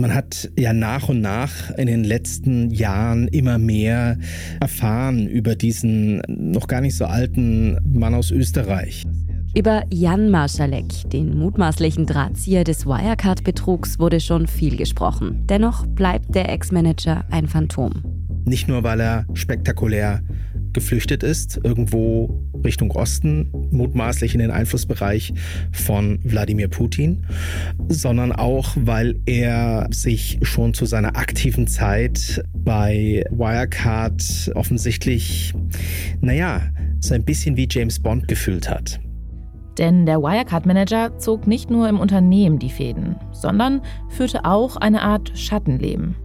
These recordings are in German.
Also man hat ja nach und nach in den letzten Jahren immer mehr erfahren über diesen noch gar nicht so alten Mann aus Österreich. Über Jan Marschalek, den mutmaßlichen Drahtzieher des Wirecard-Betrugs, wurde schon viel gesprochen. Dennoch bleibt der Ex-Manager ein Phantom. Nicht nur, weil er spektakulär geflüchtet ist, irgendwo Richtung Osten, mutmaßlich in den Einflussbereich von Wladimir Putin, sondern auch, weil er sich schon zu seiner aktiven Zeit bei Wirecard offensichtlich, naja, so ein bisschen wie James Bond gefühlt hat. Denn der Wirecard-Manager zog nicht nur im Unternehmen die Fäden, sondern führte auch eine Art Schattenleben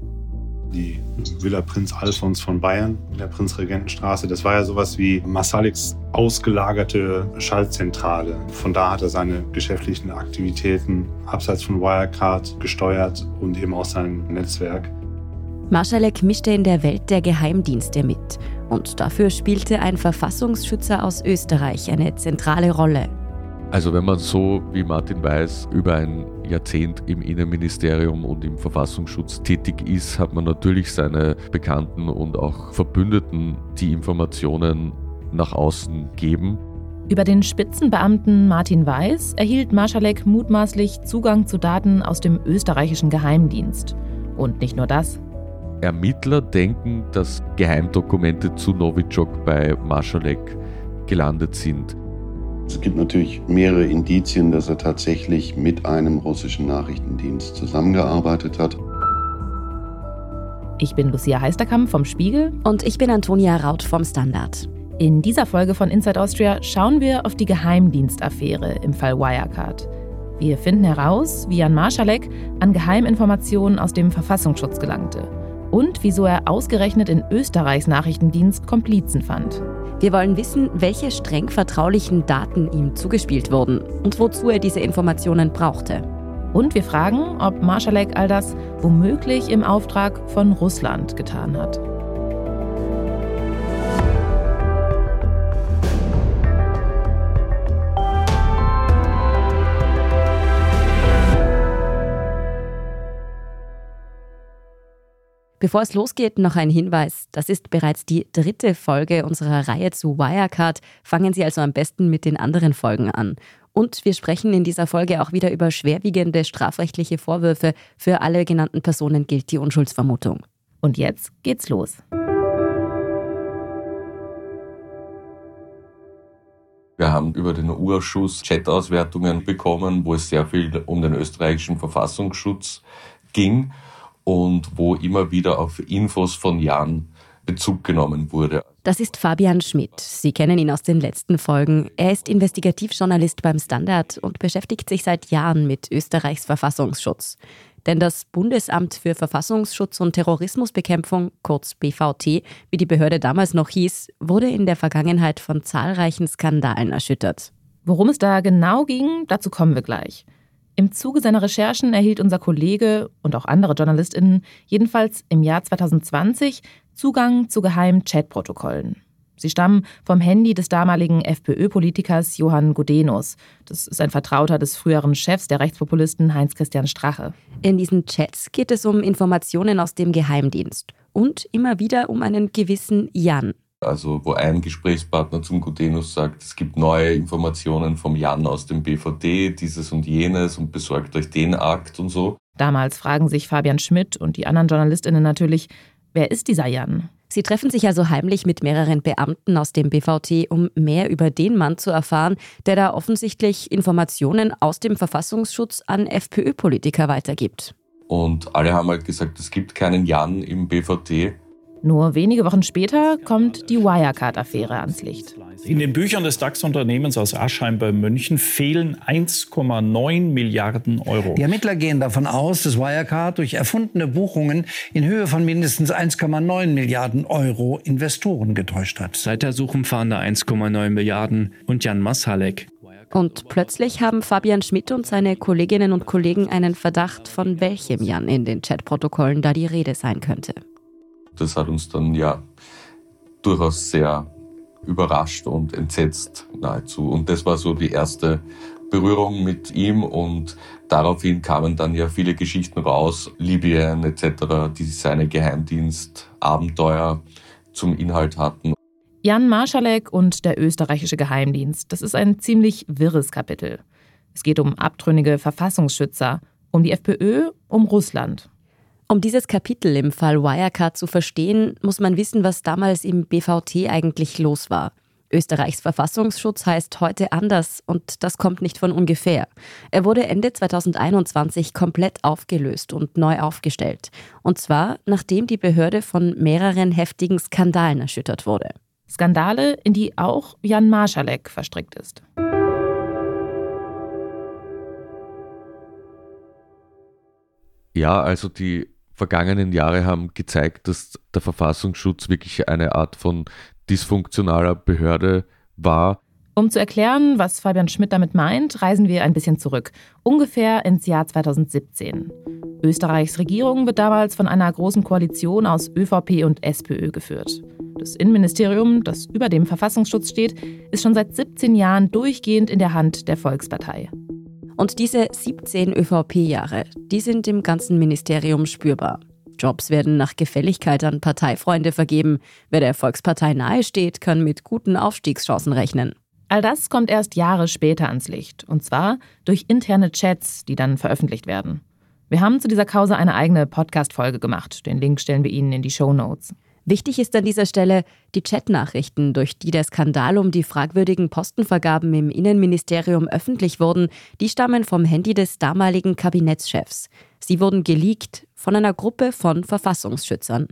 die Villa Prinz Alfons von Bayern in der Prinzregentenstraße. Das war ja sowas wie Masaleks ausgelagerte Schaltzentrale. Von da hat er seine geschäftlichen Aktivitäten abseits von Wirecard gesteuert und eben auch sein Netzwerk. Marschalek mischte in der Welt der Geheimdienste mit. Und dafür spielte ein Verfassungsschützer aus Österreich eine zentrale Rolle. Also wenn man so wie Martin Weiß über ein Jahrzehnt im Innenministerium und im Verfassungsschutz tätig ist, hat man natürlich seine Bekannten und auch Verbündeten, die Informationen nach außen geben. Über den Spitzenbeamten Martin Weiß erhielt Marschalek mutmaßlich Zugang zu Daten aus dem österreichischen Geheimdienst. Und nicht nur das. Ermittler denken, dass Geheimdokumente zu Novichok bei Marschalek gelandet sind. Es gibt natürlich mehrere Indizien, dass er tatsächlich mit einem russischen Nachrichtendienst zusammengearbeitet hat. Ich bin Lucia Heisterkamp vom Spiegel. Und ich bin Antonia Raut vom Standard. In dieser Folge von Inside Austria schauen wir auf die Geheimdienstaffäre im Fall Wirecard. Wir finden heraus, wie Jan Marschalek an Geheiminformationen aus dem Verfassungsschutz gelangte und wieso er ausgerechnet in Österreichs Nachrichtendienst Komplizen fand. Wir wollen wissen, welche streng vertraulichen Daten ihm zugespielt wurden und wozu er diese Informationen brauchte. Und wir fragen, ob Marschalek all das womöglich im Auftrag von Russland getan hat. Bevor es losgeht, noch ein Hinweis. Das ist bereits die dritte Folge unserer Reihe zu Wirecard. Fangen Sie also am besten mit den anderen Folgen an. Und wir sprechen in dieser Folge auch wieder über schwerwiegende strafrechtliche Vorwürfe. Für alle genannten Personen gilt die Unschuldsvermutung. Und jetzt geht's los. Wir haben über den U-Ausschuss Chat-Auswertungen bekommen, wo es sehr viel um den österreichischen Verfassungsschutz ging und wo immer wieder auf Infos von Jan Bezug genommen wurde. Das ist Fabian Schmidt. Sie kennen ihn aus den letzten Folgen. Er ist Investigativjournalist beim Standard und beschäftigt sich seit Jahren mit Österreichs Verfassungsschutz. Denn das Bundesamt für Verfassungsschutz und Terrorismusbekämpfung, kurz BVT, wie die Behörde damals noch hieß, wurde in der Vergangenheit von zahlreichen Skandalen erschüttert. Worum es da genau ging, dazu kommen wir gleich. Im Zuge seiner Recherchen erhielt unser Kollege und auch andere JournalistInnen jedenfalls im Jahr 2020 Zugang zu geheimen Chatprotokollen. Sie stammen vom Handy des damaligen FPÖ-Politikers Johann Gudenus. Das ist ein Vertrauter des früheren Chefs der Rechtspopulisten Heinz-Christian Strache. In diesen Chats geht es um Informationen aus dem Geheimdienst und immer wieder um einen gewissen Jan. Also wo ein Gesprächspartner zum Gutenus sagt, es gibt neue Informationen vom Jan aus dem BVD, dieses und jenes und besorgt euch den Akt und so. Damals fragen sich Fabian Schmidt und die anderen JournalistInnen natürlich, wer ist dieser Jan? Sie treffen sich also heimlich mit mehreren Beamten aus dem BVT, um mehr über den Mann zu erfahren, der da offensichtlich Informationen aus dem Verfassungsschutz an FPÖ-Politiker weitergibt. Und alle haben halt gesagt, es gibt keinen Jan im BVT. Nur wenige Wochen später kommt die Wirecard-Affäre ans Licht. In den Büchern des DAX-Unternehmens aus Aschheim bei München fehlen 1,9 Milliarden Euro. Die Ermittler gehen davon aus, dass Wirecard durch erfundene Buchungen in Höhe von mindestens 1,9 Milliarden Euro Investoren getäuscht hat. Seit der Suchumfahnder 1,9 Milliarden und Jan Masalek. Und plötzlich haben Fabian Schmidt und seine Kolleginnen und Kollegen einen Verdacht, von welchem Jan in den Chatprotokollen da die Rede sein könnte das hat uns dann ja durchaus sehr überrascht und entsetzt nahezu. Und das war so die erste Berührung mit ihm und daraufhin kamen dann ja viele Geschichten raus, Libyen etc., die seine Geheimdienstabenteuer zum Inhalt hatten. Jan Marschalek und der österreichische Geheimdienst, das ist ein ziemlich wirres Kapitel. Es geht um abtrünnige Verfassungsschützer, um die FPÖ, um Russland. Um dieses Kapitel im Fall Wirecard zu verstehen, muss man wissen, was damals im BVT eigentlich los war. Österreichs Verfassungsschutz heißt heute anders und das kommt nicht von ungefähr. Er wurde Ende 2021 komplett aufgelöst und neu aufgestellt. Und zwar nachdem die Behörde von mehreren heftigen Skandalen erschüttert wurde. Skandale, in die auch Jan Marschalek verstrickt ist. Ja, also die vergangenen Jahre haben gezeigt, dass der Verfassungsschutz wirklich eine Art von dysfunktionaler Behörde war. Um zu erklären, was Fabian Schmidt damit meint, reisen wir ein bisschen zurück, ungefähr ins Jahr 2017. Österreichs Regierung wird damals von einer großen Koalition aus ÖVP und SPÖ geführt. Das Innenministerium, das über dem Verfassungsschutz steht, ist schon seit 17 Jahren durchgehend in der Hand der Volkspartei. Und diese 17 ÖVP-Jahre, die sind im ganzen Ministerium spürbar. Jobs werden nach Gefälligkeit an Parteifreunde vergeben. Wer der Volkspartei nahesteht, kann mit guten Aufstiegschancen rechnen. All das kommt erst Jahre später ans Licht. Und zwar durch interne Chats, die dann veröffentlicht werden. Wir haben zu dieser Causa eine eigene Podcast-Folge gemacht. Den Link stellen wir Ihnen in die Show Notes. Wichtig ist an dieser Stelle, die Chatnachrichten, durch die der Skandal um die fragwürdigen Postenvergaben im Innenministerium öffentlich wurden, die stammen vom Handy des damaligen Kabinettschefs. Sie wurden geleakt von einer Gruppe von Verfassungsschützern.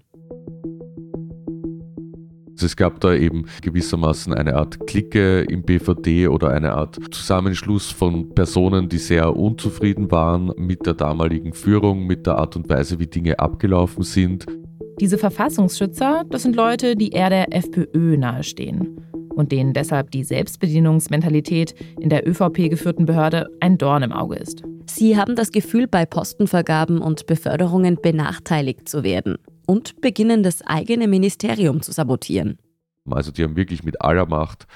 Es gab da eben gewissermaßen eine Art Clique im BVD oder eine Art Zusammenschluss von Personen, die sehr unzufrieden waren mit der damaligen Führung, mit der Art und Weise, wie Dinge abgelaufen sind. Diese Verfassungsschützer, das sind Leute, die eher der FPÖ nahestehen und denen deshalb die Selbstbedienungsmentalität in der ÖVP geführten Behörde ein Dorn im Auge ist. Sie haben das Gefühl, bei Postenvergaben und Beförderungen benachteiligt zu werden und beginnen das eigene Ministerium zu sabotieren. Also die haben wirklich mit aller Macht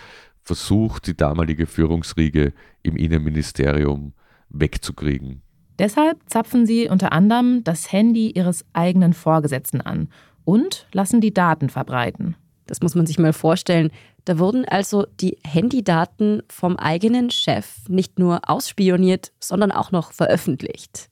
versucht, die damalige Führungsriege im Innenministerium wegzukriegen. Deshalb zapfen sie unter anderem das Handy ihres eigenen Vorgesetzten an und lassen die Daten verbreiten. Das muss man sich mal vorstellen. Da wurden also die Handydaten vom eigenen Chef nicht nur ausspioniert, sondern auch noch veröffentlicht.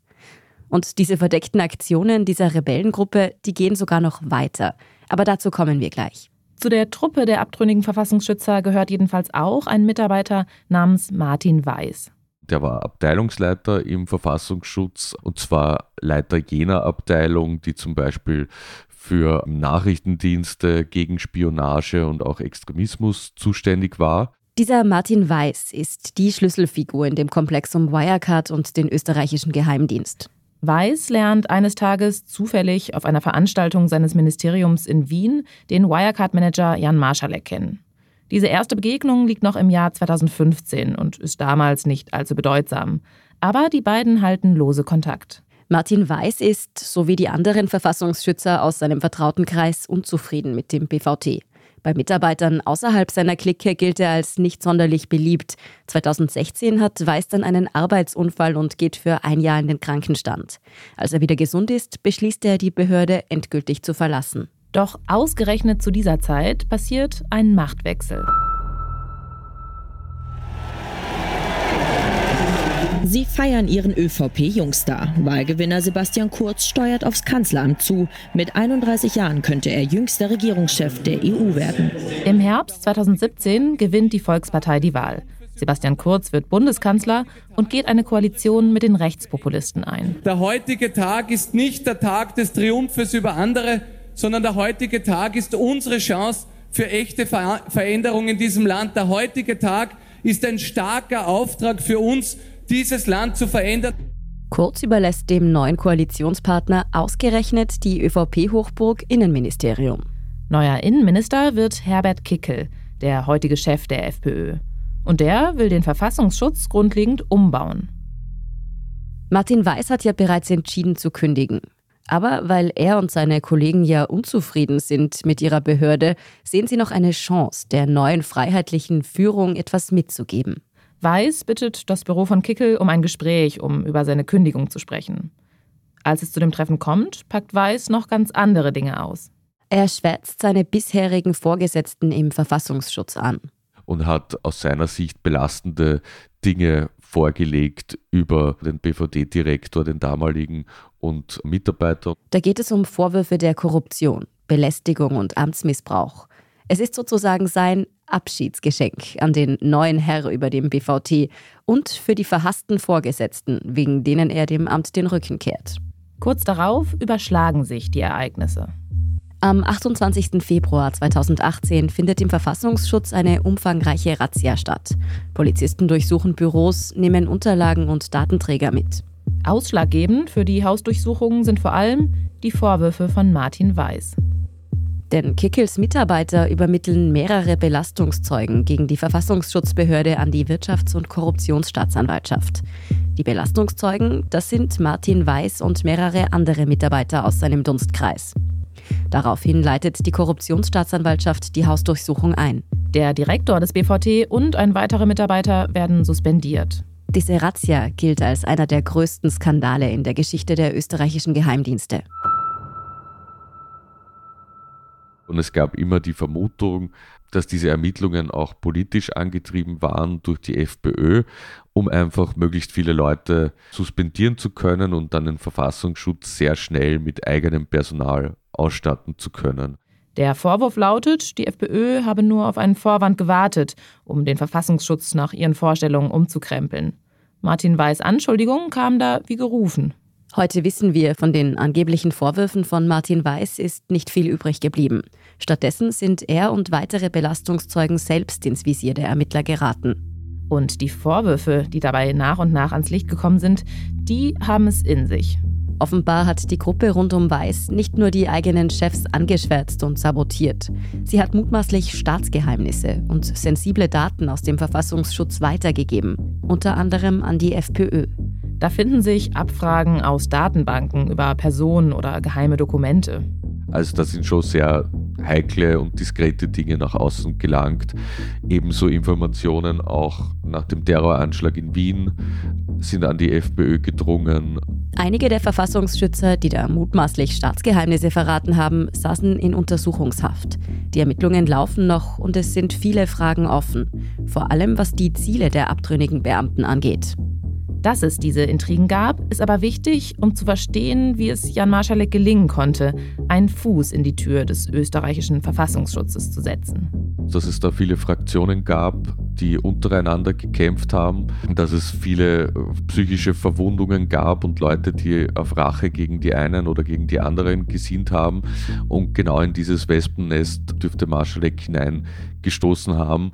Und diese verdeckten Aktionen dieser Rebellengruppe, die gehen sogar noch weiter. Aber dazu kommen wir gleich. Zu der Truppe der abtrünnigen Verfassungsschützer gehört jedenfalls auch ein Mitarbeiter namens Martin Weiß. Der war Abteilungsleiter im Verfassungsschutz und zwar Leiter jener Abteilung, die zum Beispiel für Nachrichtendienste gegen Spionage und auch Extremismus zuständig war. Dieser Martin Weiß ist die Schlüsselfigur in dem Komplex um Wirecard und den österreichischen Geheimdienst. Weiß lernt eines Tages zufällig auf einer Veranstaltung seines Ministeriums in Wien den Wirecard-Manager Jan Marschalek kennen. Diese erste Begegnung liegt noch im Jahr 2015 und ist damals nicht allzu bedeutsam. Aber die beiden halten lose Kontakt. Martin Weiß ist, so wie die anderen Verfassungsschützer aus seinem Vertrautenkreis, unzufrieden mit dem BVT. Bei Mitarbeitern außerhalb seiner Clique gilt er als nicht sonderlich beliebt. 2016 hat Weiß dann einen Arbeitsunfall und geht für ein Jahr in den Krankenstand. Als er wieder gesund ist, beschließt er, die Behörde endgültig zu verlassen. Doch ausgerechnet zu dieser Zeit passiert ein Machtwechsel. Sie feiern ihren ÖVP-Jungstar. Wahlgewinner Sebastian Kurz steuert aufs Kanzleramt zu. Mit 31 Jahren könnte er jüngster Regierungschef der EU werden. Im Herbst 2017 gewinnt die Volkspartei die Wahl. Sebastian Kurz wird Bundeskanzler und geht eine Koalition mit den Rechtspopulisten ein. Der heutige Tag ist nicht der Tag des Triumphes über andere, sondern der heutige Tag ist unsere Chance für echte Veränderungen in diesem Land. Der heutige Tag ist ein starker Auftrag für uns, dieses Land zu verändern. Kurz überlässt dem neuen Koalitionspartner ausgerechnet die ÖVP-Hochburg Innenministerium. Neuer Innenminister wird Herbert Kickel, der heutige Chef der FPÖ. Und der will den Verfassungsschutz grundlegend umbauen. Martin Weiß hat ja bereits entschieden zu kündigen. Aber weil er und seine Kollegen ja unzufrieden sind mit ihrer Behörde, sehen sie noch eine Chance, der neuen freiheitlichen Führung etwas mitzugeben. Weiß bittet das Büro von Kickel um ein Gespräch, um über seine Kündigung zu sprechen. Als es zu dem Treffen kommt, packt Weiß noch ganz andere Dinge aus. Er schwärzt seine bisherigen Vorgesetzten im Verfassungsschutz an. Und hat aus seiner Sicht belastende Dinge vorgelegt über den BVD-Direktor, den damaligen und Mitarbeiter. Da geht es um Vorwürfe der Korruption, Belästigung und Amtsmissbrauch. Es ist sozusagen sein Abschiedsgeschenk an den neuen Herr über dem BVT und für die verhassten Vorgesetzten, wegen denen er dem Amt den Rücken kehrt. Kurz darauf überschlagen sich die Ereignisse. Am 28. Februar 2018 findet im Verfassungsschutz eine umfangreiche Razzia statt. Polizisten durchsuchen Büros, nehmen Unterlagen und Datenträger mit. Ausschlaggebend für die Hausdurchsuchungen sind vor allem die Vorwürfe von Martin Weiß. Denn Kickels Mitarbeiter übermitteln mehrere Belastungszeugen gegen die Verfassungsschutzbehörde an die Wirtschafts- und Korruptionsstaatsanwaltschaft. Die Belastungszeugen, das sind Martin Weiß und mehrere andere Mitarbeiter aus seinem Dunstkreis. Daraufhin leitet die Korruptionsstaatsanwaltschaft die Hausdurchsuchung ein. Der Direktor des BVT und ein weiterer Mitarbeiter werden suspendiert. Diese Razzia gilt als einer der größten Skandale in der Geschichte der österreichischen Geheimdienste. Und es gab immer die Vermutung, dass diese Ermittlungen auch politisch angetrieben waren durch die FPÖ, um einfach möglichst viele Leute suspendieren zu können und dann den Verfassungsschutz sehr schnell mit eigenem Personal ausstatten zu können. Der Vorwurf lautet, die FPÖ habe nur auf einen Vorwand gewartet, um den Verfassungsschutz nach ihren Vorstellungen umzukrempeln. Martin Weiß Anschuldigungen kamen da wie gerufen. Heute wissen wir, von den angeblichen Vorwürfen von Martin Weiß ist nicht viel übrig geblieben. Stattdessen sind er und weitere Belastungszeugen selbst ins Visier der Ermittler geraten. Und die Vorwürfe, die dabei nach und nach ans Licht gekommen sind, die haben es in sich. Offenbar hat die Gruppe rund um Weiß nicht nur die eigenen Chefs angeschwärzt und sabotiert. Sie hat mutmaßlich Staatsgeheimnisse und sensible Daten aus dem Verfassungsschutz weitergegeben, unter anderem an die FPÖ. Da finden sich Abfragen aus Datenbanken über Personen oder geheime Dokumente. Also da sind schon sehr heikle und diskrete Dinge nach außen gelangt. Ebenso Informationen auch nach dem Terroranschlag in Wien sind an die FPÖ gedrungen. Einige der Verfassungsschützer, die da mutmaßlich Staatsgeheimnisse verraten haben, saßen in Untersuchungshaft. Die Ermittlungen laufen noch und es sind viele Fragen offen, vor allem was die Ziele der abtrünnigen Beamten angeht. Dass es diese Intrigen gab, ist aber wichtig, um zu verstehen, wie es Jan Marschalek gelingen konnte, einen Fuß in die Tür des österreichischen Verfassungsschutzes zu setzen. Dass es da viele Fraktionen gab, die untereinander gekämpft haben, dass es viele psychische Verwundungen gab und Leute, die auf Rache gegen die einen oder gegen die anderen gesinnt haben. Und genau in dieses Wespennest dürfte Marschalek hineingestoßen haben.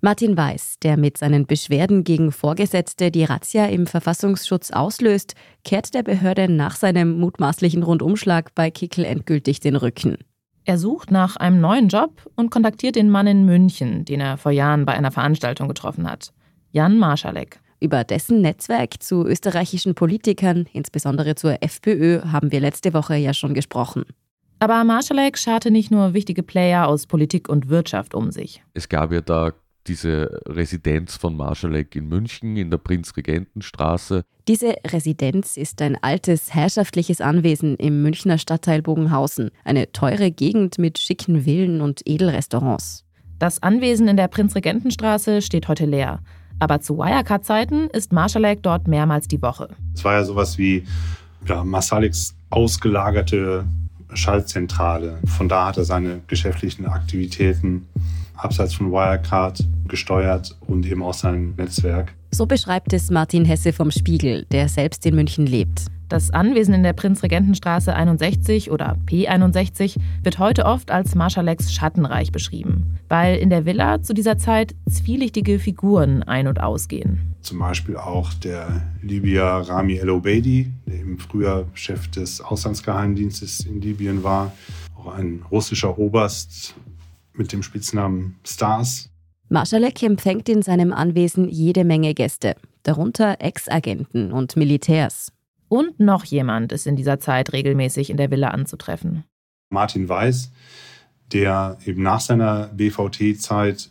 Martin Weiß, der mit seinen Beschwerden gegen Vorgesetzte die Razzia im Verfassungsschutz auslöst, kehrt der Behörde nach seinem mutmaßlichen Rundumschlag bei Kickel endgültig den Rücken. Er sucht nach einem neuen Job und kontaktiert den Mann in München, den er vor Jahren bei einer Veranstaltung getroffen hat. Jan Marschalek. Über dessen Netzwerk zu österreichischen Politikern, insbesondere zur FPÖ, haben wir letzte Woche ja schon gesprochen. Aber Marschalek scharte nicht nur wichtige Player aus Politik und Wirtschaft um sich. Es gab ja da diese Residenz von Marschalek in München in der Prinzregentenstraße. Diese Residenz ist ein altes herrschaftliches Anwesen im Münchner Stadtteil Bogenhausen, eine teure Gegend mit schicken Villen und Edelrestaurants. Das Anwesen in der Prinzregentenstraße steht heute leer. Aber zu Wirecard-Zeiten ist Marschalek dort mehrmals die Woche. Es war ja sowas wie ja, Marsaliks ausgelagerte Schaltzentrale. Von da hat er seine geschäftlichen Aktivitäten abseits von Wirecard gesteuert und eben auch sein Netzwerk. So beschreibt es Martin Hesse vom Spiegel, der selbst in München lebt. Das Anwesen in der Prinzregentenstraße 61 oder P61 wird heute oft als Marschaleks Schattenreich beschrieben, weil in der Villa zu dieser Zeit zwielichtige Figuren ein- und ausgehen. Zum Beispiel auch der Libyer Rami El Obeidi, der im Frühjahr Chef des Auslandsgeheimdienstes in Libyen war, auch ein russischer Oberst mit dem Spitznamen Stars. Marschalek empfängt in seinem Anwesen jede Menge Gäste, darunter Ex-Agenten und Militärs. Und noch jemand ist in dieser Zeit regelmäßig in der Villa anzutreffen. Martin Weiß, der eben nach seiner BVT-Zeit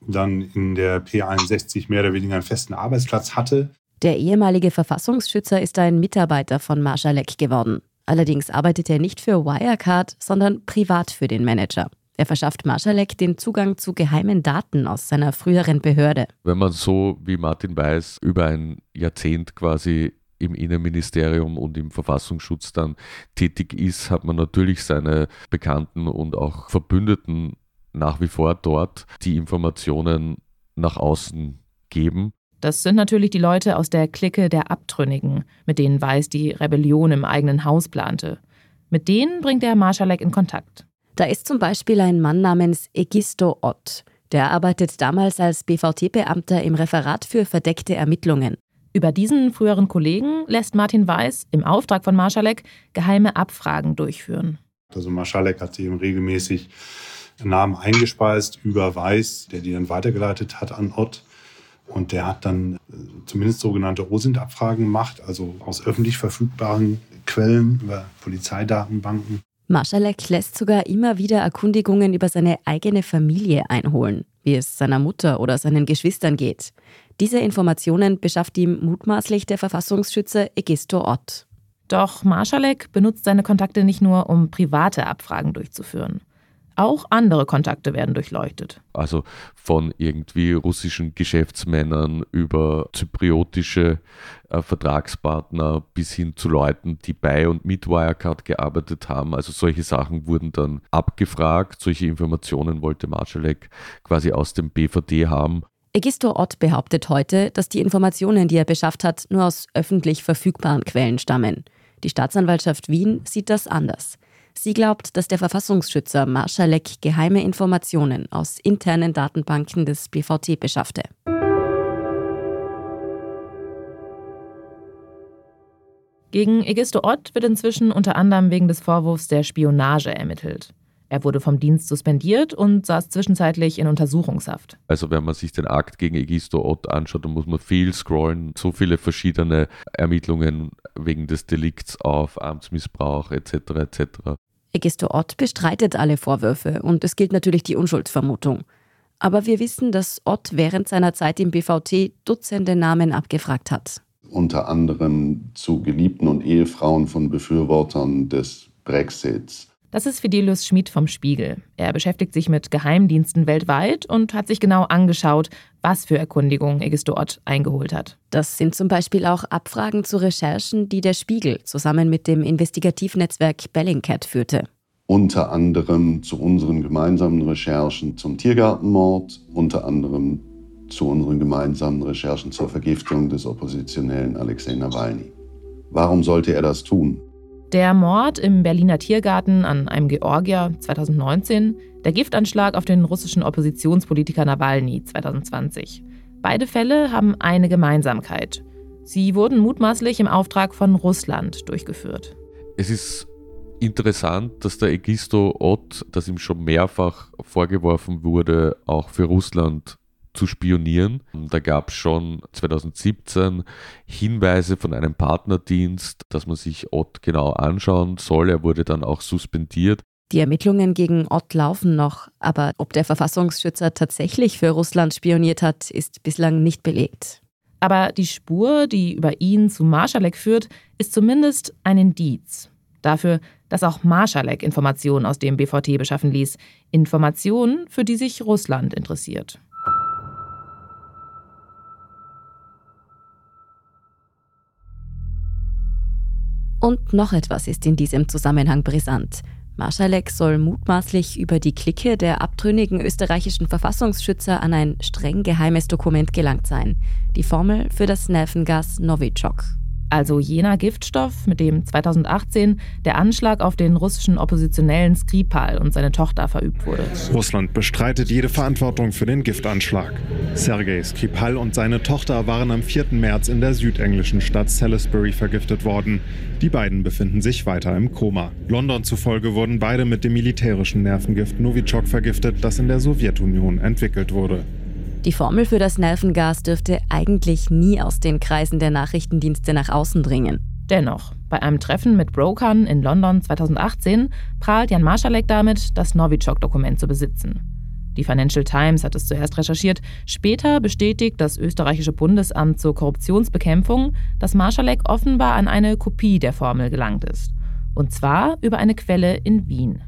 dann in der P61 mehr oder weniger einen festen Arbeitsplatz hatte. Der ehemalige Verfassungsschützer ist ein Mitarbeiter von Marschalek geworden. Allerdings arbeitet er nicht für Wirecard, sondern privat für den Manager. Er verschafft Marschalek den Zugang zu geheimen Daten aus seiner früheren Behörde. Wenn man so wie Martin Weiß über ein Jahrzehnt quasi im Innenministerium und im Verfassungsschutz dann tätig ist, hat man natürlich seine Bekannten und auch Verbündeten nach wie vor dort, die Informationen nach außen geben. Das sind natürlich die Leute aus der Clique der Abtrünnigen, mit denen Weiß die Rebellion im eigenen Haus plante. Mit denen bringt er Marschalek in Kontakt. Da ist zum Beispiel ein Mann namens Egisto Ott. Der arbeitet damals als BVT-Beamter im Referat für verdeckte Ermittlungen. Über diesen früheren Kollegen lässt Martin Weiß im Auftrag von Marschalek geheime Abfragen durchführen. Also Marschalek hat eben regelmäßig Namen eingespeist über Weiß, der die dann weitergeleitet hat an Ott. Und der hat dann äh, zumindest sogenannte OSINT-Abfragen gemacht, also aus öffentlich verfügbaren Quellen über Polizeidatenbanken. Marschalek lässt sogar immer wieder Erkundigungen über seine eigene Familie einholen, wie es seiner Mutter oder seinen Geschwistern geht. Diese Informationen beschafft ihm mutmaßlich der Verfassungsschützer Egisto Ott. Doch Marschalek benutzt seine Kontakte nicht nur, um private Abfragen durchzuführen. Auch andere Kontakte werden durchleuchtet. Also von irgendwie russischen Geschäftsmännern über zypriotische äh, Vertragspartner bis hin zu Leuten, die bei und mit Wirecard gearbeitet haben. Also solche Sachen wurden dann abgefragt. Solche Informationen wollte Marschalek quasi aus dem BVD haben. Egisto Ott behauptet heute, dass die Informationen, die er beschafft hat, nur aus öffentlich verfügbaren Quellen stammen. Die Staatsanwaltschaft Wien sieht das anders. Sie glaubt, dass der Verfassungsschützer Marschalek geheime Informationen aus internen Datenbanken des BVT beschaffte. Gegen Egisto Ott wird inzwischen unter anderem wegen des Vorwurfs der Spionage ermittelt. Er wurde vom Dienst suspendiert und saß zwischenzeitlich in Untersuchungshaft. Also wenn man sich den Akt gegen Egisto Ott anschaut, dann muss man viel scrollen, so viele verschiedene Ermittlungen wegen des Delikts auf Amtsmissbrauch etc. etc. Egisto Ott bestreitet alle Vorwürfe und es gilt natürlich die Unschuldsvermutung. Aber wir wissen, dass Ott während seiner Zeit im BVT Dutzende Namen abgefragt hat. Unter anderem zu Geliebten und Ehefrauen von Befürwortern des Brexits. Das ist Fidelius Schmid vom Spiegel. Er beschäftigt sich mit Geheimdiensten weltweit und hat sich genau angeschaut, was für Erkundigungen Egisto Ott eingeholt hat. Das sind zum Beispiel auch Abfragen zu Recherchen, die der Spiegel zusammen mit dem Investigativnetzwerk Bellingcat führte. Unter anderem zu unseren gemeinsamen Recherchen zum Tiergartenmord, unter anderem zu unseren gemeinsamen Recherchen zur Vergiftung des Oppositionellen Alexei Nawalny. Warum sollte er das tun? Der Mord im Berliner Tiergarten an einem Georgier 2019, der Giftanschlag auf den russischen Oppositionspolitiker Nawalny 2020. Beide Fälle haben eine Gemeinsamkeit. Sie wurden mutmaßlich im Auftrag von Russland durchgeführt. Es ist interessant, dass der Egisto Ott, das ihm schon mehrfach vorgeworfen wurde, auch für Russland zu spionieren. Da gab es schon 2017 Hinweise von einem Partnerdienst, dass man sich Ott genau anschauen soll. Er wurde dann auch suspendiert. Die Ermittlungen gegen Ott laufen noch, aber ob der Verfassungsschützer tatsächlich für Russland spioniert hat, ist bislang nicht belegt. Aber die Spur, die über ihn zu Marschalek führt, ist zumindest ein Indiz dafür, dass auch Marschalek Informationen aus dem BVT beschaffen ließ. Informationen, für die sich Russland interessiert. Und noch etwas ist in diesem Zusammenhang brisant. Marschalek soll mutmaßlich über die Clique der abtrünnigen österreichischen Verfassungsschützer an ein streng geheimes Dokument gelangt sein. Die Formel für das Nervengas Novichok. Also jener Giftstoff, mit dem 2018 der Anschlag auf den russischen Oppositionellen Skripal und seine Tochter verübt wurde. Russland bestreitet jede Verantwortung für den Giftanschlag. Sergei Skripal und seine Tochter waren am 4. März in der südenglischen Stadt Salisbury vergiftet worden. Die beiden befinden sich weiter im Koma. London zufolge wurden beide mit dem militärischen Nervengift Novichok vergiftet, das in der Sowjetunion entwickelt wurde. Die Formel für das Nervengas dürfte eigentlich nie aus den Kreisen der Nachrichtendienste nach außen dringen. Dennoch, bei einem Treffen mit Brokern in London 2018 prahlt Jan Marschalek damit, das Novichok-Dokument zu besitzen. Die Financial Times hat es zuerst recherchiert. Später bestätigt das österreichische Bundesamt zur Korruptionsbekämpfung, dass Marschalek offenbar an eine Kopie der Formel gelangt ist. Und zwar über eine Quelle in Wien.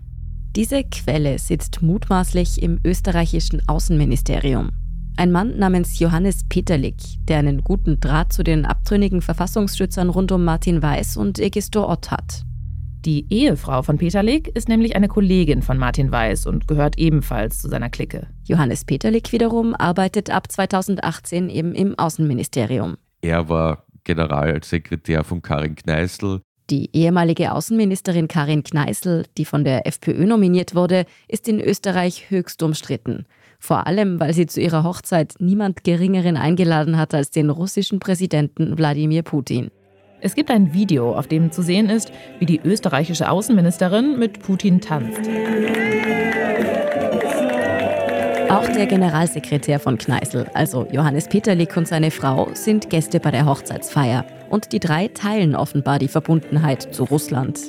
Diese Quelle sitzt mutmaßlich im österreichischen Außenministerium. Ein Mann namens Johannes Peterlik, der einen guten Draht zu den abtrünnigen Verfassungsschützern rund um Martin Weiß und Egisto Ott hat. Die Ehefrau von Peterlik ist nämlich eine Kollegin von Martin Weiß und gehört ebenfalls zu seiner Clique. Johannes Peterlik wiederum arbeitet ab 2018 eben im Außenministerium. Er war Generalsekretär von Karin Kneißl. Die ehemalige Außenministerin Karin Kneißl, die von der FPÖ nominiert wurde, ist in Österreich höchst umstritten. Vor allem, weil sie zu ihrer Hochzeit niemand Geringeren eingeladen hat als den russischen Präsidenten Wladimir Putin. Es gibt ein Video, auf dem zu sehen ist, wie die österreichische Außenministerin mit Putin tanzt. Auch der Generalsekretär von Kneißl, also Johannes Peterlik und seine Frau, sind Gäste bei der Hochzeitsfeier. Und die drei teilen offenbar die Verbundenheit zu Russland.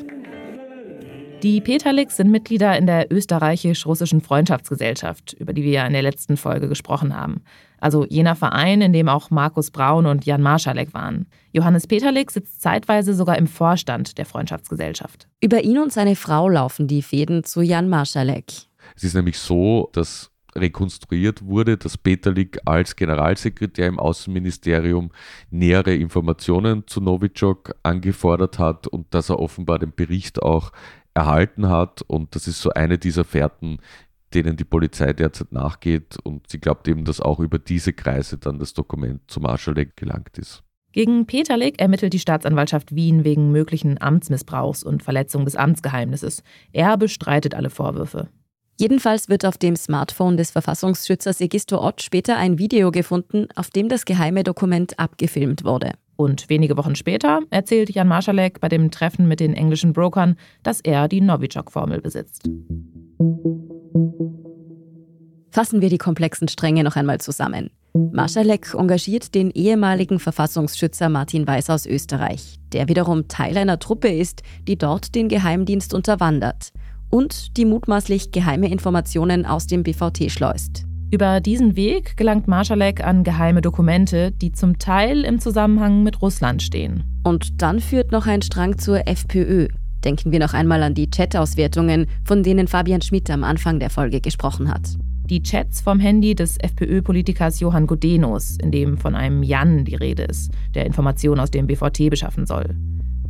Die Peterliks sind Mitglieder in der österreichisch-russischen Freundschaftsgesellschaft, über die wir ja in der letzten Folge gesprochen haben. Also jener Verein, in dem auch Markus Braun und Jan Marschalek waren. Johannes Peterlik sitzt zeitweise sogar im Vorstand der Freundschaftsgesellschaft. Über ihn und seine Frau laufen die Fäden zu Jan Marschalek. Es ist nämlich so, dass rekonstruiert wurde, dass Peterlik als Generalsekretär im Außenministerium nähere Informationen zu Novichok angefordert hat und dass er offenbar den Bericht auch erhalten hat. Und das ist so eine dieser Fährten, denen die Polizei derzeit nachgeht. Und sie glaubt eben, dass auch über diese Kreise dann das Dokument zu Marschalek gelangt ist. Gegen Peterlik ermittelt die Staatsanwaltschaft Wien wegen möglichen Amtsmissbrauchs und Verletzung des Amtsgeheimnisses. Er bestreitet alle Vorwürfe. Jedenfalls wird auf dem Smartphone des Verfassungsschützers Egisto Ott später ein Video gefunden, auf dem das geheime Dokument abgefilmt wurde. Und wenige Wochen später erzählt Jan Marschalek bei dem Treffen mit den englischen Brokern, dass er die Novichok-Formel besitzt. Fassen wir die komplexen Stränge noch einmal zusammen. Marschalek engagiert den ehemaligen Verfassungsschützer Martin Weiß aus Österreich, der wiederum Teil einer Truppe ist, die dort den Geheimdienst unterwandert und die mutmaßlich geheime Informationen aus dem BVT schleust. Über diesen Weg gelangt Marschalek an geheime Dokumente, die zum Teil im Zusammenhang mit Russland stehen. Und dann führt noch ein Strang zur FPÖ. Denken wir noch einmal an die Chat-Auswertungen, von denen Fabian Schmidt am Anfang der Folge gesprochen hat. Die Chats vom Handy des FPÖ-Politikers Johann Godenus, in dem von einem Jan die Rede ist, der Informationen aus dem BVT beschaffen soll.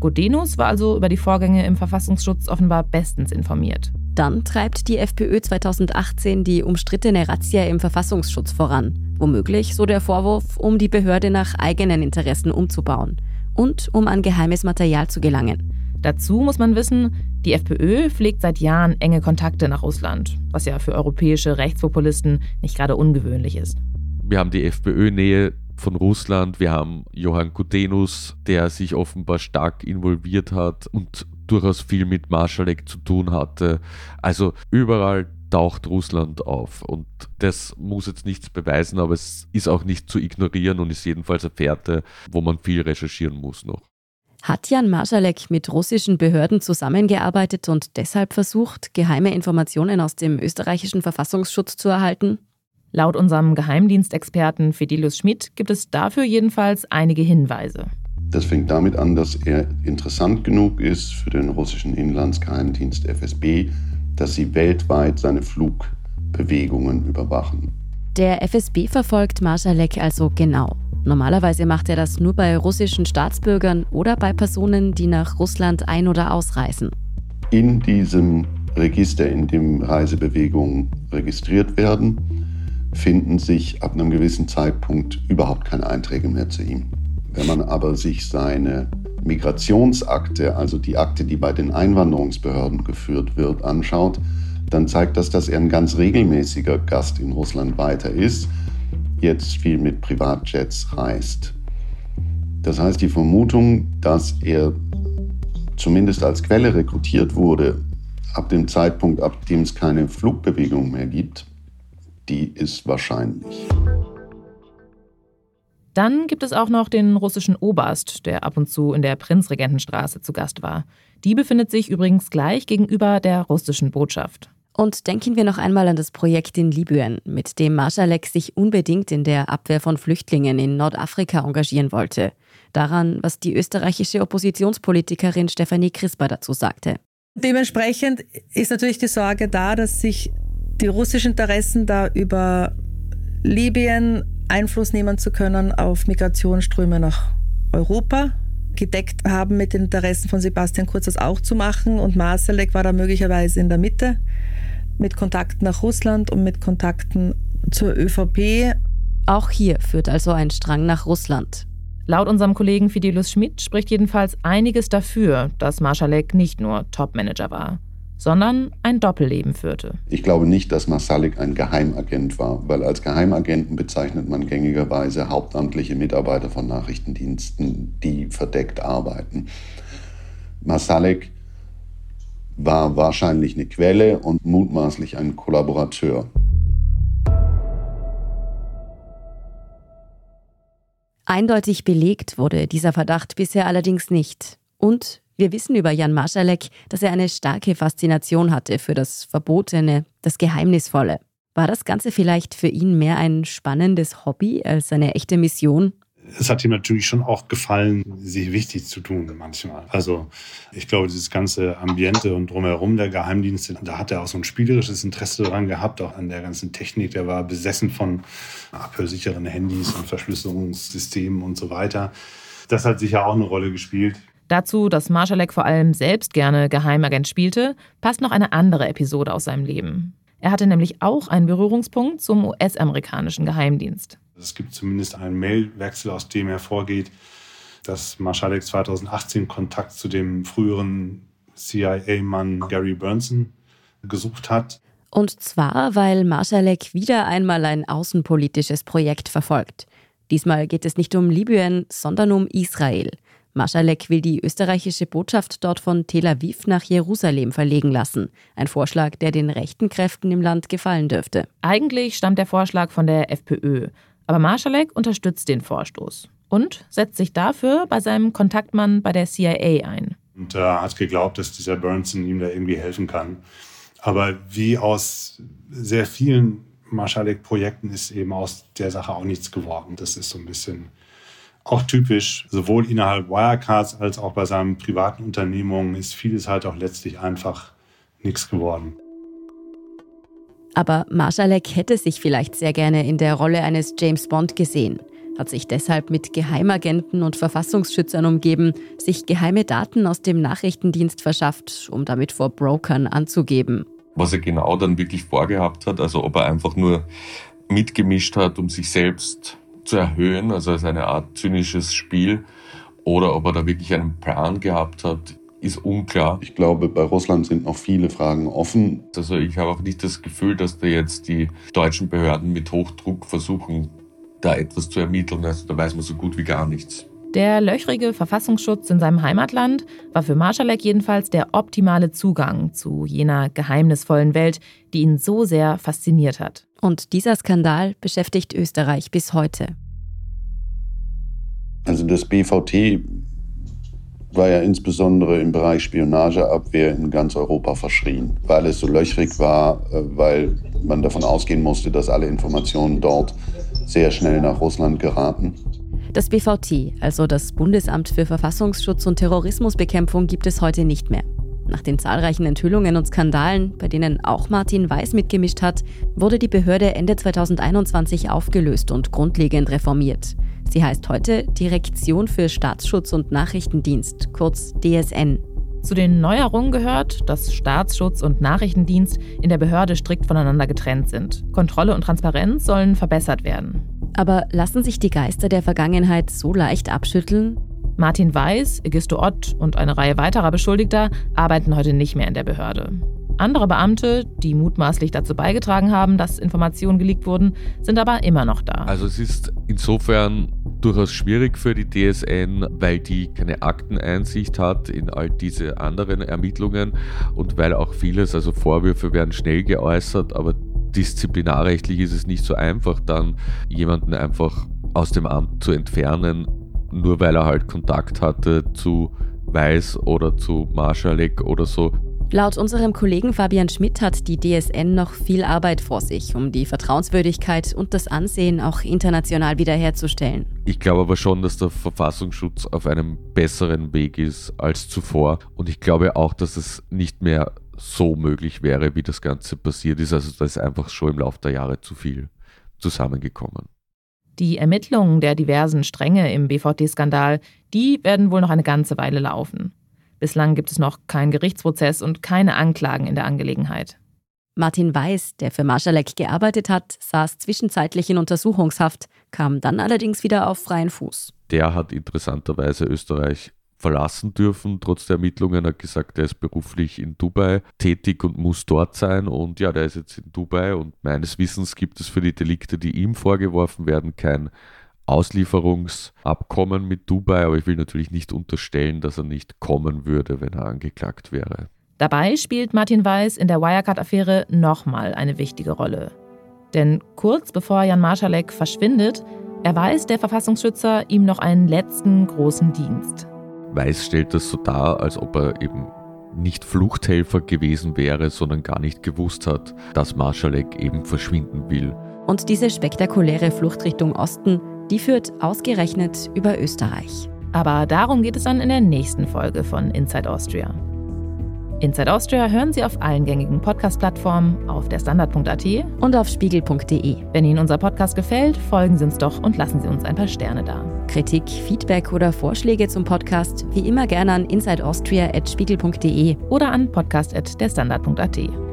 Godenus war also über die Vorgänge im Verfassungsschutz offenbar bestens informiert. Dann treibt die FPÖ 2018 die umstrittene Razzia im Verfassungsschutz voran. Womöglich, so der Vorwurf, um die Behörde nach eigenen Interessen umzubauen und um an geheimes Material zu gelangen. Dazu muss man wissen, die FPÖ pflegt seit Jahren enge Kontakte nach Russland, was ja für europäische Rechtspopulisten nicht gerade ungewöhnlich ist. Wir haben die FPÖ-Nähe von Russland. Wir haben Johann Kudenus, der sich offenbar stark involviert hat und durchaus viel mit Marschalek zu tun hatte. Also überall taucht Russland auf. Und das muss jetzt nichts beweisen, aber es ist auch nicht zu ignorieren und ist jedenfalls eine Fährte, wo man viel recherchieren muss noch. Hat Jan Marschalek mit russischen Behörden zusammengearbeitet und deshalb versucht, geheime Informationen aus dem österreichischen Verfassungsschutz zu erhalten? Laut unserem Geheimdienstexperten Fidelius Schmidt gibt es dafür jedenfalls einige Hinweise. Das fängt damit an, dass er interessant genug ist für den russischen Inlandsgeheimdienst FSB, dass sie weltweit seine Flugbewegungen überwachen. Der FSB verfolgt Marschalek also genau. Normalerweise macht er das nur bei russischen Staatsbürgern oder bei Personen, die nach Russland ein- oder ausreisen. In diesem Register, in dem Reisebewegungen registriert werden, finden sich ab einem gewissen Zeitpunkt überhaupt keine Einträge mehr zu ihm. Wenn man aber sich seine Migrationsakte, also die Akte, die bei den Einwanderungsbehörden geführt wird, anschaut, dann zeigt das, dass er ein ganz regelmäßiger Gast in Russland weiter ist, jetzt viel mit Privatjets reist. Das heißt, die Vermutung, dass er zumindest als Quelle rekrutiert wurde, ab dem Zeitpunkt, ab dem es keine Flugbewegung mehr gibt, die ist wahrscheinlich. Dann gibt es auch noch den russischen Oberst, der ab und zu in der Prinzregentenstraße zu Gast war. Die befindet sich übrigens gleich gegenüber der russischen Botschaft. Und denken wir noch einmal an das Projekt in Libyen, mit dem Marschalek sich unbedingt in der Abwehr von Flüchtlingen in Nordafrika engagieren wollte. Daran, was die österreichische Oppositionspolitikerin Stefanie Crisper dazu sagte. Dementsprechend ist natürlich die Sorge da, dass sich die russischen Interessen da über Libyen Einfluss nehmen zu können auf Migrationsströme nach Europa gedeckt haben mit den Interessen von Sebastian Kurz das auch zu machen und Marsalek war da möglicherweise in der Mitte mit Kontakten nach Russland und mit Kontakten zur ÖVP. Auch hier führt also ein Strang nach Russland. Laut unserem Kollegen Fidelus Schmidt spricht jedenfalls einiges dafür, dass Marschalek nicht nur Topmanager war, sondern ein Doppelleben führte. Ich glaube nicht, dass Marsalik ein Geheimagent war, weil als Geheimagenten bezeichnet man gängigerweise hauptamtliche Mitarbeiter von Nachrichtendiensten, die verdeckt arbeiten. Marsalik war wahrscheinlich eine Quelle und mutmaßlich ein Kollaborateur. Eindeutig belegt wurde dieser Verdacht bisher allerdings nicht. Und wir wissen über Jan Marschalek, dass er eine starke Faszination hatte für das Verbotene, das Geheimnisvolle. War das Ganze vielleicht für ihn mehr ein spannendes Hobby als eine echte Mission? es hat ihm natürlich schon auch gefallen, sich wichtig zu tun manchmal. Also ich glaube, dieses ganze Ambiente und drumherum der Geheimdienste, da hat er auch so ein spielerisches Interesse daran gehabt, auch an der ganzen Technik. Der war besessen von abhörsicheren Handys und Verschlüsselungssystemen und so weiter. Das hat sicher auch eine Rolle gespielt. Dazu, dass Marschalek vor allem selbst gerne Geheimagent spielte, passt noch eine andere Episode aus seinem Leben. Er hatte nämlich auch einen Berührungspunkt zum US-amerikanischen Geheimdienst. Es gibt zumindest einen Mailwechsel, aus dem hervorgeht, dass Marschalek 2018 Kontakt zu dem früheren CIA-Mann Gary Burnson gesucht hat. Und zwar, weil Marschalek wieder einmal ein außenpolitisches Projekt verfolgt. Diesmal geht es nicht um Libyen, sondern um Israel. Marschalek will die österreichische Botschaft dort von Tel Aviv nach Jerusalem verlegen lassen. Ein Vorschlag, der den rechten Kräften im Land gefallen dürfte. Eigentlich stammt der Vorschlag von der FPÖ. Aber Marschalek unterstützt den Vorstoß und setzt sich dafür bei seinem Kontaktmann bei der CIA ein. Und er hat geglaubt, dass dieser Burnson ihm da irgendwie helfen kann. Aber wie aus sehr vielen Marschalek-Projekten ist eben aus der Sache auch nichts geworden. Das ist so ein bisschen auch typisch, sowohl innerhalb Wirecards als auch bei seinen privaten Unternehmungen ist vieles halt auch letztlich einfach nichts geworden. Aber Marschalek hätte sich vielleicht sehr gerne in der Rolle eines James Bond gesehen, hat sich deshalb mit Geheimagenten und Verfassungsschützern umgeben, sich geheime Daten aus dem Nachrichtendienst verschafft, um damit vor Brokern anzugeben. Was er genau dann wirklich vorgehabt hat, also ob er einfach nur mitgemischt hat, um sich selbst zu erhöhen, also als eine Art zynisches Spiel, oder ob er da wirklich einen Plan gehabt hat, ist unklar. Ich glaube, bei Russland sind noch viele Fragen offen. Also ich habe auch nicht das Gefühl, dass da jetzt die deutschen Behörden mit Hochdruck versuchen, da etwas zu ermitteln. Also da weiß man so gut wie gar nichts. Der löchrige Verfassungsschutz in seinem Heimatland war für Marschalek jedenfalls der optimale Zugang zu jener geheimnisvollen Welt, die ihn so sehr fasziniert hat. Und dieser Skandal beschäftigt Österreich bis heute. Also das BVT war ja insbesondere im Bereich Spionageabwehr in ganz Europa verschrien, weil es so löchrig war, äh, weil man davon ausgehen musste, dass alle Informationen dort sehr schnell nach Russland geraten. Das BVT, also das Bundesamt für Verfassungsschutz und Terrorismusbekämpfung, gibt es heute nicht mehr. Nach den zahlreichen Enthüllungen und Skandalen, bei denen auch Martin Weiß mitgemischt hat, wurde die Behörde Ende 2021 aufgelöst und grundlegend reformiert. Sie heißt heute Direktion für Staatsschutz und Nachrichtendienst, kurz DSN. Zu den Neuerungen gehört, dass Staatsschutz und Nachrichtendienst in der Behörde strikt voneinander getrennt sind. Kontrolle und Transparenz sollen verbessert werden. Aber lassen sich die Geister der Vergangenheit so leicht abschütteln? Martin Weiß, Egisto Ott und eine Reihe weiterer Beschuldigter arbeiten heute nicht mehr in der Behörde. Andere Beamte, die mutmaßlich dazu beigetragen haben, dass Informationen geleakt wurden, sind aber immer noch da. Also es ist insofern durchaus schwierig für die DSN, weil die keine Akteneinsicht hat in all diese anderen Ermittlungen und weil auch vieles, also Vorwürfe werden schnell geäußert, aber disziplinarrechtlich ist es nicht so einfach, dann jemanden einfach aus dem Amt zu entfernen, nur weil er halt Kontakt hatte zu Weiß oder zu Marschalek oder so. Laut unserem Kollegen Fabian Schmidt hat die DSN noch viel Arbeit vor sich, um die Vertrauenswürdigkeit und das Ansehen auch international wiederherzustellen. Ich glaube aber schon, dass der Verfassungsschutz auf einem besseren Weg ist als zuvor. Und ich glaube auch, dass es nicht mehr so möglich wäre, wie das Ganze passiert ist. Also da ist einfach schon im Laufe der Jahre zu viel zusammengekommen. Die Ermittlungen der diversen Stränge im BVD-Skandal, die werden wohl noch eine ganze Weile laufen. Bislang gibt es noch keinen Gerichtsprozess und keine Anklagen in der Angelegenheit. Martin Weiß, der für Marschalek gearbeitet hat, saß zwischenzeitlich in Untersuchungshaft, kam dann allerdings wieder auf freien Fuß. Der hat interessanterweise Österreich verlassen dürfen, trotz der Ermittlungen. Er hat gesagt, er ist beruflich in Dubai tätig und muss dort sein. Und ja, der ist jetzt in Dubai und meines Wissens gibt es für die Delikte, die ihm vorgeworfen werden, kein Auslieferungsabkommen mit Dubai, aber ich will natürlich nicht unterstellen, dass er nicht kommen würde, wenn er angeklagt wäre. Dabei spielt Martin Weiß in der Wirecard-Affäre nochmal eine wichtige Rolle. Denn kurz bevor Jan Marschalek verschwindet, erweist der Verfassungsschützer ihm noch einen letzten großen Dienst. Weiß stellt das so dar, als ob er eben nicht Fluchthelfer gewesen wäre, sondern gar nicht gewusst hat, dass Marschalek eben verschwinden will. Und diese spektakuläre Flucht Richtung Osten die führt ausgerechnet über Österreich. Aber darum geht es dann in der nächsten Folge von Inside Austria. Inside Austria hören Sie auf allen gängigen Podcast-Plattformen, auf der Standard.at und auf spiegel.de. Wenn Ihnen unser Podcast gefällt, folgen Sie uns doch und lassen Sie uns ein paar Sterne da. Kritik, Feedback oder Vorschläge zum Podcast wie immer gerne an insideaustria.spiegel.de oder an podcast.derstandard.at.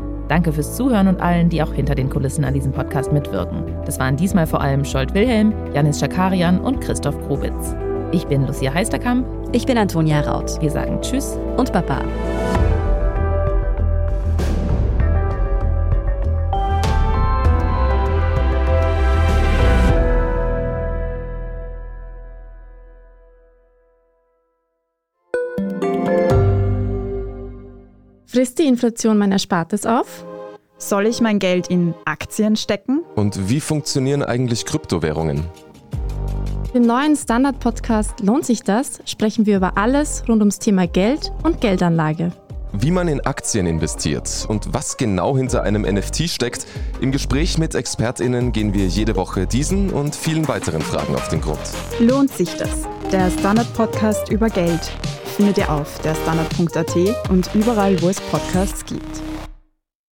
Danke fürs Zuhören und allen, die auch hinter den Kulissen an diesem Podcast mitwirken. Das waren diesmal vor allem Scholt Wilhelm, Janis Schakarian und Christoph Grubitz. Ich bin Lucia Heisterkamp. Ich bin Antonia Raut. Wir sagen Tschüss und Baba. Frisst die Inflation mein Erspartes auf? Soll ich mein Geld in Aktien stecken? Und wie funktionieren eigentlich Kryptowährungen? Im neuen Standard-Podcast Lohnt sich das? sprechen wir über alles rund ums Thema Geld und Geldanlage. Wie man in Aktien investiert und was genau hinter einem NFT steckt, im Gespräch mit ExpertInnen gehen wir jede Woche diesen und vielen weiteren Fragen auf den Grund. Lohnt sich das? Der Standard-Podcast über Geld findet ihr auf der Standard.at und überall, wo es Podcasts gibt.